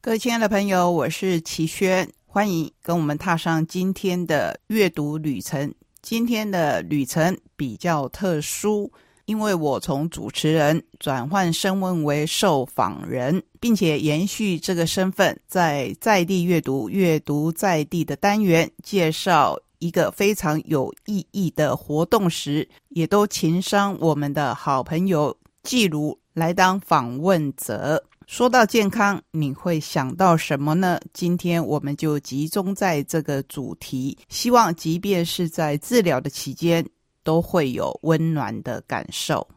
各位亲爱的朋友，我是齐轩，欢迎跟我们踏上今天的阅读旅程。今天的旅程比较特殊，因为我从主持人转换身份为受访人，并且延续这个身份，在在地阅读、阅读在地的单元介绍一个非常有意义的活动时，也都情商我们的好朋友季如来当访问者。说到健康，你会想到什么呢？今天我们就集中在这个主题，希望即便是在治疗的期间，都会有温暖的感受。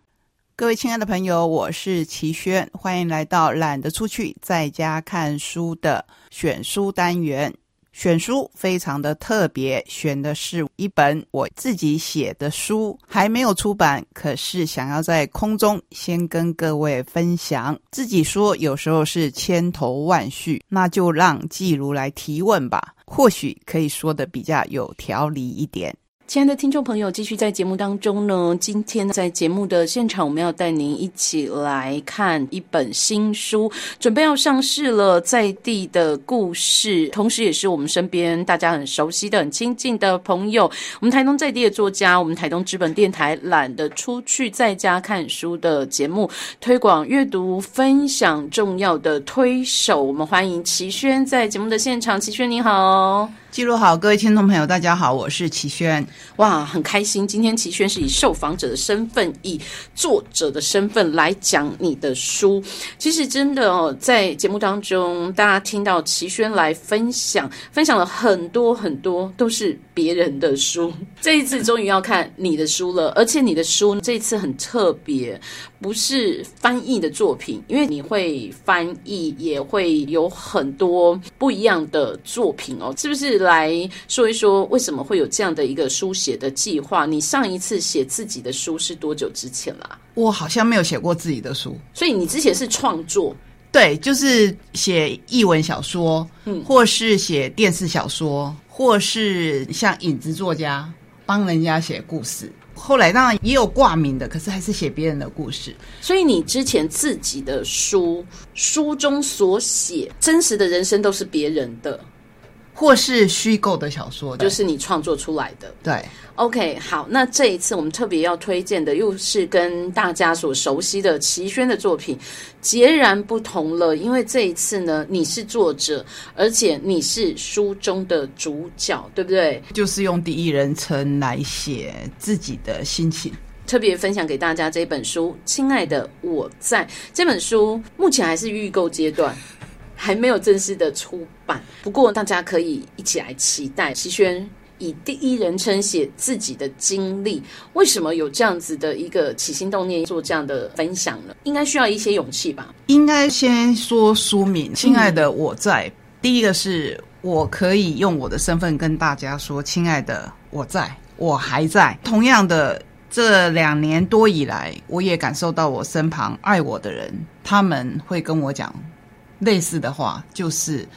各位亲爱的朋友，我是齐轩，欢迎来到懒得出去，在家看书的选书单元。选书非常的特别，选的是一本我自己写的书，还没有出版，可是想要在空中先跟各位分享。自己说有时候是千头万绪，那就让季如来提问吧，或许可以说的比较有条理一点。亲爱的听众朋友，继续在节目当中呢。今天在节目的现场，我们要带您一起来看一本新书，准备要上市了。在地的故事，同时也是我们身边大家很熟悉的、很亲近的朋友。我们台东在地的作家，我们台东资本电台懒得出去在家看书的节目，推广阅读、分享重要的推手。我们欢迎齐轩在节目的现场。齐轩你好。记录好，各位听众朋友，大家好，我是齐轩。哇，很开心，今天齐轩是以受访者的身份，以作者的身份来讲你的书。其实真的哦，在节目当中，大家听到齐轩来分享，分享了很多很多，都是别人的书。这一次终于要看你的书了，而且你的书这次很特别。不是翻译的作品，因为你会翻译，也会有很多不一样的作品哦。是不是来说一说为什么会有这样的一个书写的计划？你上一次写自己的书是多久之前啦？我好像没有写过自己的书，所以你之前是创作，对，就是写译文小说，嗯，或是写电视小说，或是像影子作家帮人家写故事。后来当然也有挂名的，可是还是写别人的故事。所以你之前自己的书，书中所写真实的人生都是别人的。或是虚构的小说，就是你创作出来的。对，OK，好，那这一次我们特别要推荐的，又是跟大家所熟悉的齐轩的作品截然不同了。因为这一次呢，你是作者，而且你是书中的主角，对不对？就是用第一人称来写自己的心情，特别分享给大家这本书。亲爱的，我在这本书目前还是预购阶段。还没有正式的出版，不过大家可以一起来期待。齐轩以第一人称写自己的经历，为什么有这样子的一个起心动念做这样的分享呢？应该需要一些勇气吧。应该先说书名，亲爱的我在。第一个是我可以用我的身份跟大家说，亲爱的我在，我还在。同样的，这两年多以来，我也感受到我身旁爱我的人，他们会跟我讲。类似的话就是，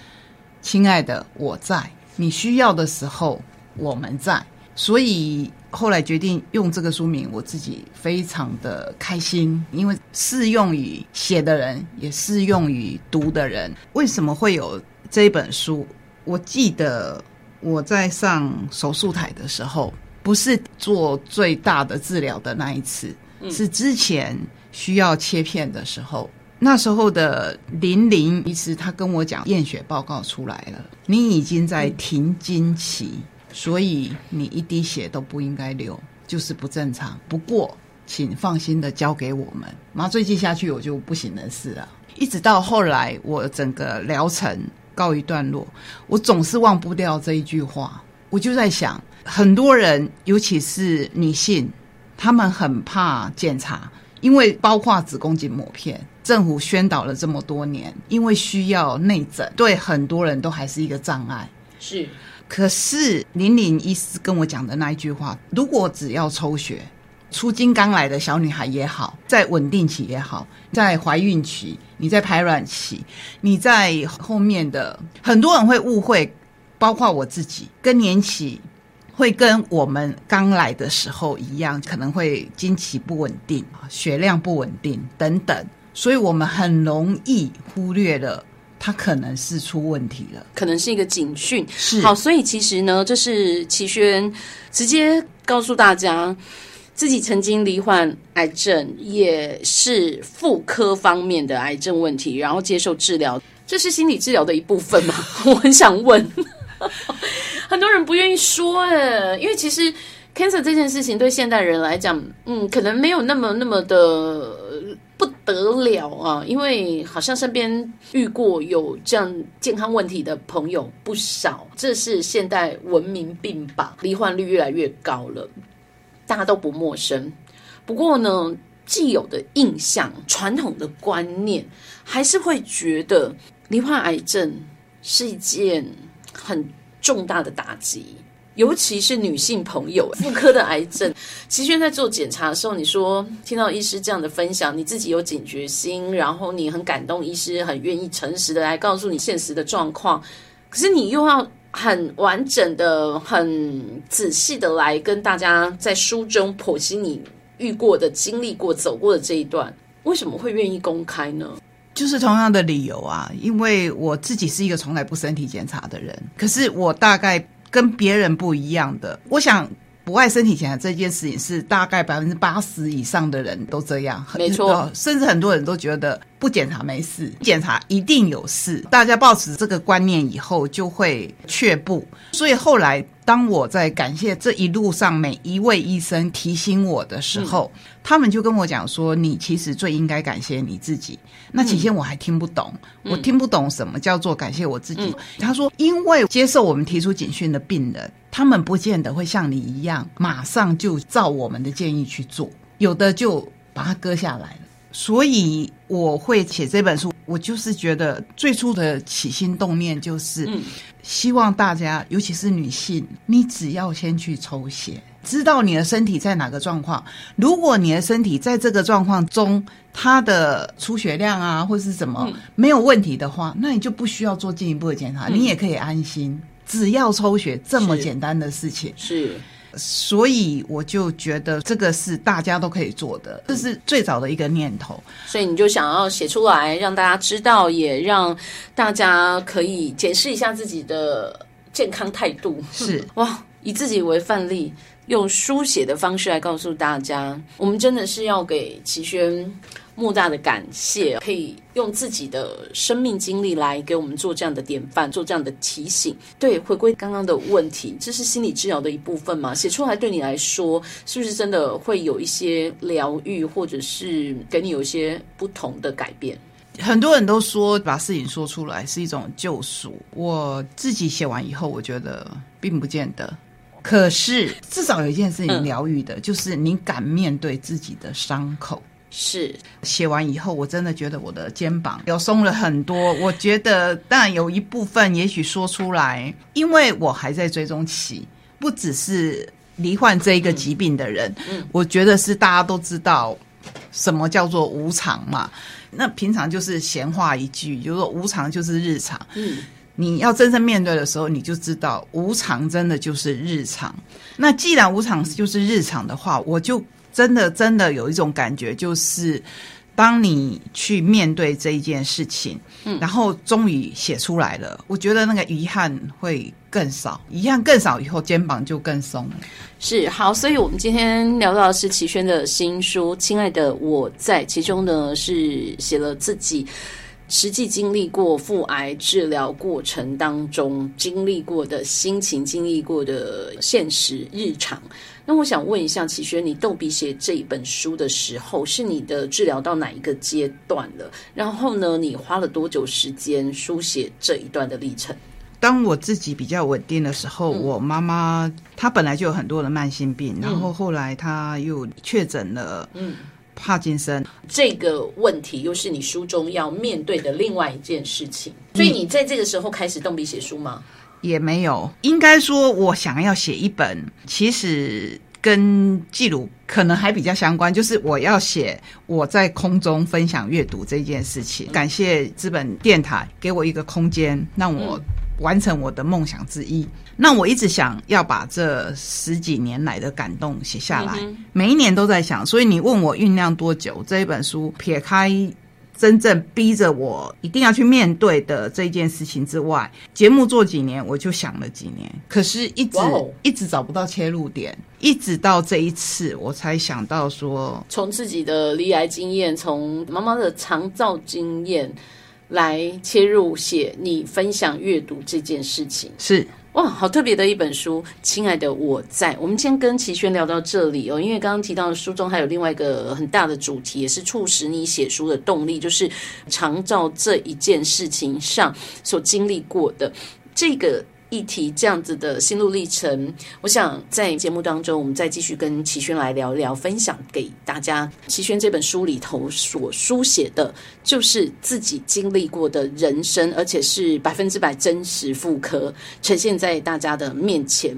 亲爱的，我在你需要的时候，我们在。所以后来决定用这个书名，我自己非常的开心，因为适用于写的人，也适用于读的人。为什么会有这一本书？我记得我在上手术台的时候，不是做最大的治疗的那一次，是之前需要切片的时候。那时候的林林医师，他跟我讲，验血报告出来了，你已经在停经期，所以你一滴血都不应该流，就是不正常。不过，请放心的交给我们，麻醉剂下去我就不省人事了。一直到后来，我整个疗程告一段落，我总是忘不掉这一句话。我就在想，很多人，尤其是女性，她们很怕检查。因为包括子宫颈抹片，政府宣导了这么多年，因为需要内诊，对很多人都还是一个障碍。是，可是林玲医师跟我讲的那一句话，如果只要抽血，出经刚来的小女孩也好，在稳定期也好，在怀孕期，你在排卵期，你在后面的，很多人会误会，包括我自己更年期。会跟我们刚来的时候一样，可能会经期不稳定血量不稳定等等，所以我们很容易忽略了他可能是出问题了。可能是一个警讯。是好，所以其实呢，这是齐轩直接告诉大家，自己曾经罹患癌症，也是妇科方面的癌症问题，然后接受治疗，这是心理治疗的一部分吗？我很想问，很多人不愿意说，哎，因为其实 cancer 这件事情对现代人来讲，嗯，可能没有那么那么的。不得了啊！因为好像身边遇过有这样健康问题的朋友不少，这是现代文明病吧？罹患率越来越高了，大家都不陌生。不过呢，既有的印象、传统的观念，还是会觉得罹患癌症是一件很重大的打击。尤其是女性朋友，妇科的癌症，齐轩在做检查的时候，你说听到医师这样的分享，你自己有警觉心，然后你很感动，医师很愿意诚实的来告诉你现实的状况，可是你又要很完整的、很仔细的来跟大家在书中剖析你遇过的、经历过、走过的这一段，为什么会愿意公开呢？就是同样的理由啊，因为我自己是一个从来不身体检查的人，可是我大概。跟别人不一样的，我想不爱身体检查这件事情是大概百分之八十以上的人都这样，没错，甚至很多人都觉得不检查没事，检查一定有事。大家抱持这个观念以后，就会却步。所以后来，当我在感谢这一路上每一位医生提醒我的时候，他们就跟我讲说：“你其实最应该感谢你自己。”那起先我还听不懂，我听不懂什么叫做感谢我自己。他说：“因为接受我们提出警讯的病人，他们不见得会像你一样，马上就照我们的建议去做，有的就把它割下来了。所以我会写这本书，我就是觉得最初的起心动念就是希望大家，尤其是女性，你只要先去抽血。”知道你的身体在哪个状况？如果你的身体在这个状况中，它的出血量啊，或是什么没有问题的话，那你就不需要做进一步的检查，你也可以安心，只要抽血这么简单的事情。是，所以我就觉得这个是大家都可以做的，这是最早的一个念头。所以你就想要写出来，让大家知道，也让大家可以检视一下自己的健康态度。是 哇，以自己为范例。用书写的方式来告诉大家，我们真的是要给齐轩莫大的感谢，可以用自己的生命经历来给我们做这样的典范，做这样的提醒。对，回归刚刚的问题，这是心理治疗的一部分嘛？写出来对你来说，是不是真的会有一些疗愈，或者是给你有一些不同的改变？很多人都说把事情说出来是一种救赎，我自己写完以后，我觉得并不见得。可是，至少有一件事情疗愈的，就是你敢面对自己的伤口。是写完以后，我真的觉得我的肩膀有松了很多。我觉得，当然有一部分也许说出来，因为我还在追踪期，不只是罹患这一个疾病的人。嗯，我觉得是大家都知道什么叫做无常嘛。那平常就是闲话一句，就是说无常就是日常。嗯。你要真正面对的时候，你就知道无常真的就是日常。那既然无常就是日常的话，我就真的真的有一种感觉，就是当你去面对这一件事情，嗯，然后终于写出来了，我觉得那个遗憾会更少，遗憾更少以后，肩膀就更松。是好，所以我们今天聊到的是齐轩的新书《亲爱的我在》，其中呢是写了自己。实际经历过腹癌治疗过程当中经历过的心情，经历过的现实日常。那我想问一下齐轩，你逗笔写这一本书的时候，是你的治疗到哪一个阶段了？然后呢，你花了多久时间书写这一段的历程？当我自己比较稳定的时候，我妈妈她本来就有很多的慢性病，然后后来她又确诊了，嗯。帕金森这个问题，又是你书中要面对的另外一件事情。所以你在这个时候开始动笔写书吗？也没有，应该说，我想要写一本，其实跟记录可能还比较相关，就是我要写我在空中分享阅读这件事情。感谢资本电台给我一个空间，让我。完成我的梦想之一。那我一直想要把这十几年来的感动写下来，每一年都在想。所以你问我酝酿多久？这一本书撇开真正逼着我一定要去面对的这件事情之外，节目做几年，我就想了几年，可是一直、一直找不到切入点，一直到这一次，我才想到说，从自己的离癌经验，从妈妈的长照经验来切入写你分享阅读这件事情。是哇，好特别的一本书，亲爱的我在。我们先跟齐轩聊到这里哦，因为刚刚提到书中还有另外一个很大的主题，也是促使你写书的动力，就是常照这一件事情上所经历过的这个。议题这样子的心路历程，我想在节目当中，我们再继续跟齐轩来聊聊，分享给大家。齐轩这本书里头所书写的，就是自己经历过的人生，而且是百分之百真实复刻，呈现在大家的面前，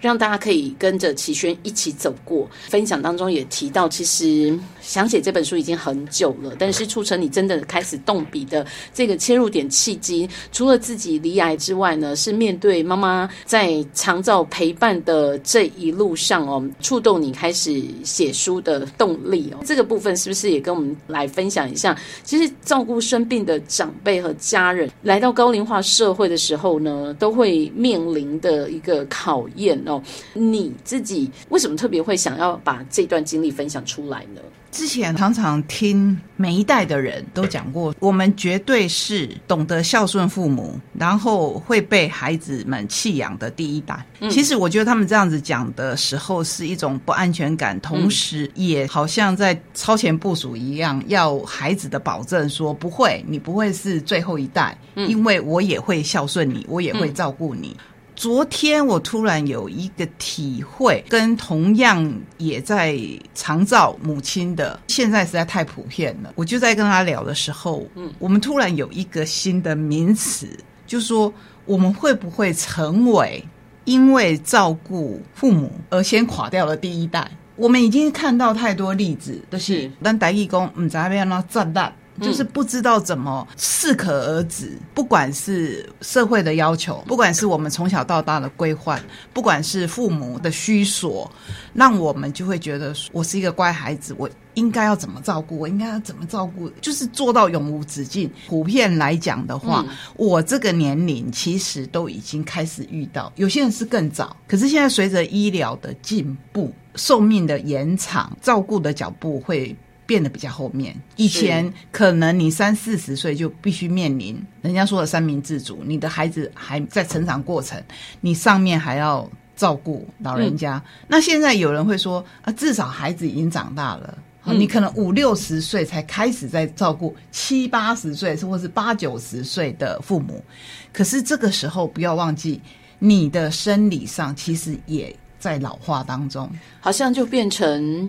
让大家可以跟着齐轩一起走过。分享当中也提到，其实想写这本书已经很久了，但是促成你真的开始动笔的这个切入点契机，除了自己离癌之外呢，是面对妈妈在长照陪伴的这一路上哦，触动你开始写书的动力哦。这个部分是不是也跟我们来分享一下？其实照顾生病的长辈和家人，来到高龄化社会的时候呢，都会面临的一个考验哦。你自己为什么特别会想要把这段经历分享出来呢？之前常常听每一代的人都讲过，我们绝对是懂得孝顺父母，然后会被孩子们弃养的第一代。其实我觉得他们这样子讲的时候是一种不安全感，同时也好像在超前部署一样，要孩子的保证说不会，你不会是最后一代，因为我也会孝顺你，我也会照顾你。昨天我突然有一个体会，跟同样也在长照母亲的，现在实在太普遍了。我就在跟他聊的时候，嗯，我们突然有一个新的名词，就说我们会不会成为因为照顾父母而先垮掉了第一代？我们已经看到太多例子，就是是但台义工唔知道要那炸弹。就是不知道怎么适可而止，不管是社会的要求，不管是我们从小到大的规范，不管是父母的需索，让我们就会觉得我是一个乖孩子，我应该要怎么照顾，我应该要怎么照顾，就是做到永无止境。普遍来讲的话，我这个年龄其实都已经开始遇到，有些人是更早，可是现在随着医疗的进步，寿命的延长，照顾的脚步会。变得比较后面，以前可能你三四十岁就必须面临人家说的三明治族，你的孩子还在成长过程，你上面还要照顾老人家。那现在有人会说啊，至少孩子已经长大了，你可能五六十岁才开始在照顾七八十岁或是八九十岁的父母，可是这个时候不要忘记，你的生理上其实也在老化当中，好像就变成。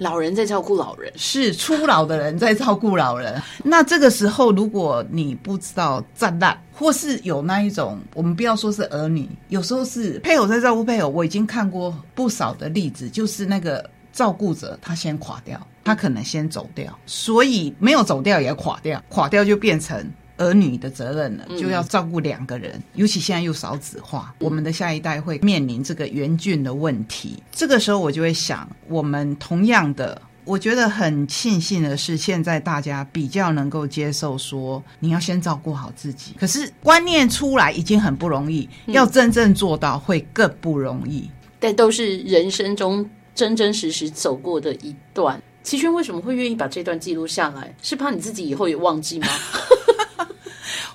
老人在照顾老人，是初老的人在照顾老人。那这个时候，如果你不知道站烂，或是有那一种，我们不要说是儿女，有时候是配偶在照顾配偶。我已经看过不少的例子，就是那个照顾者他先垮掉，他可能先走掉，所以没有走掉也垮掉，垮掉就变成。儿女的责任了，就要照顾两个人，尤其现在又少子化，我们的下一代会面临这个严峻的问题。这个时候，我就会想，我们同样的，我觉得很庆幸的是，现在大家比较能够接受说，你要先照顾好自己。可是观念出来已经很不容易，要真正做到会更不容易。但都是人生中真真实实走过的一段。齐轩为什么会愿意把这段记录下来？是怕你自己以后也忘记吗？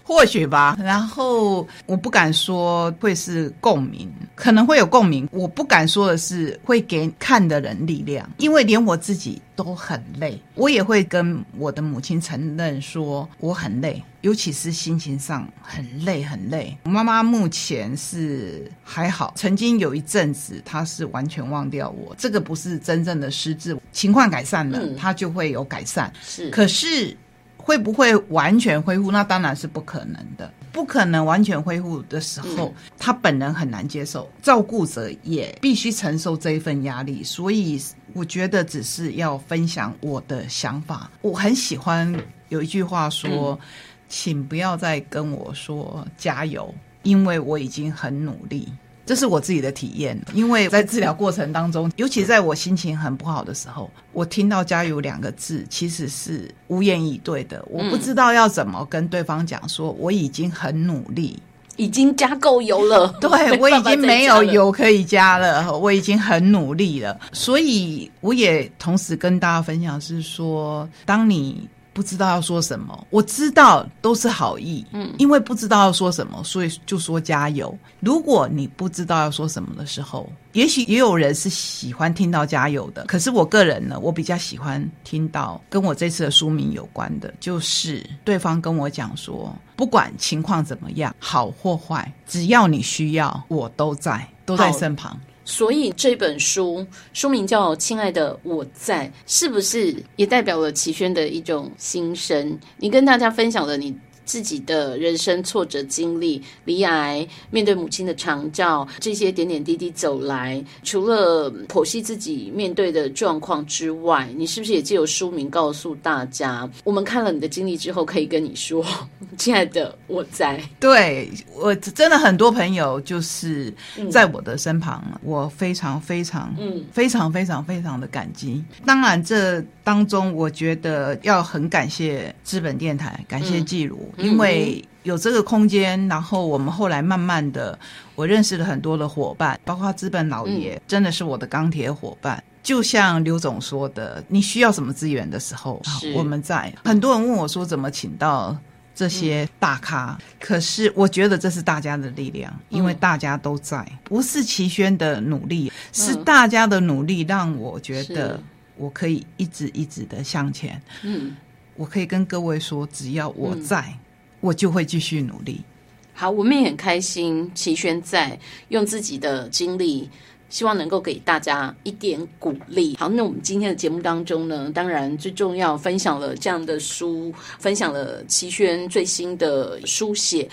或许吧，然后我不敢说会是共鸣，可能会有共鸣。我不敢说的是会给看的人力量，因为连我自己都很累。我也会跟我的母亲承认说我很累，尤其是心情上很累很累。我妈妈目前是还好，曾经有一阵子她是完全忘掉我，这个不是真正的失智，情况改善了，她就会有改善。是，可是。会不会完全恢复？那当然是不可能的。不可能完全恢复的时候，他本人很难接受，照顾者也必须承受这一份压力。所以，我觉得只是要分享我的想法。我很喜欢有一句话说：“请不要再跟我说加油，因为我已经很努力。”这是我自己的体验。因为在治疗过程当中，尤其在我心情很不好的时候，我听到“加油”两个字，其实是无言以对的。我不知道要怎么跟对方讲，说我已经很努力。已经加够油了，对我已经没有油可以加了，我已经很努力了，所以我也同时跟大家分享是说，当你。不知道要说什么，我知道都是好意，嗯，因为不知道要说什么，所以就说加油。如果你不知道要说什么的时候，也许也有人是喜欢听到加油的。可是我个人呢，我比较喜欢听到跟我这次的书名有关的，就是对方跟我讲说，不管情况怎么样，好或坏，只要你需要，我都在，都在身旁。所以这本书书名叫《亲爱的我在》，是不是也代表了齐轩的一种心声？你跟大家分享的你。自己的人生挫折经历，离癌，面对母亲的长照，这些点点滴滴走来，除了剖析自己面对的状况之外，你是不是也借由书名告诉大家，我们看了你的经历之后，可以跟你说，亲爱的，我在。对我真的很多朋友就是在我的身旁，我非常非常嗯非常非常非常的感激。当然，这当中我觉得要很感谢资本电台，感谢季如。因为有这个空间，然后我们后来慢慢的，我认识了很多的伙伴，包括资本老爷，真的是我的钢铁伙伴。就像刘总说的，你需要什么资源的时候，我们在。很多人问我说怎么请到这些大咖，可是我觉得这是大家的力量，因为大家都在，不是齐轩的努力，是大家的努力让我觉得我可以一直一直的向前。嗯，我可以跟各位说，只要我在。我就会继续努力。好，我们也很开心，齐轩在用自己的经历，希望能够给大家一点鼓励。好，那我们今天的节目当中呢，当然最重要分享了这样的书，分享了齐轩最新的书写。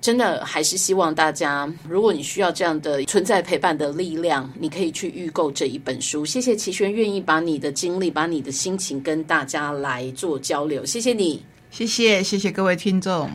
真的还是希望大家，如果你需要这样的存在陪伴的力量，你可以去预购这一本书。谢谢齐轩愿意把你的经历、把你的心情跟大家来做交流，谢谢你。谢谢，谢谢各位听众。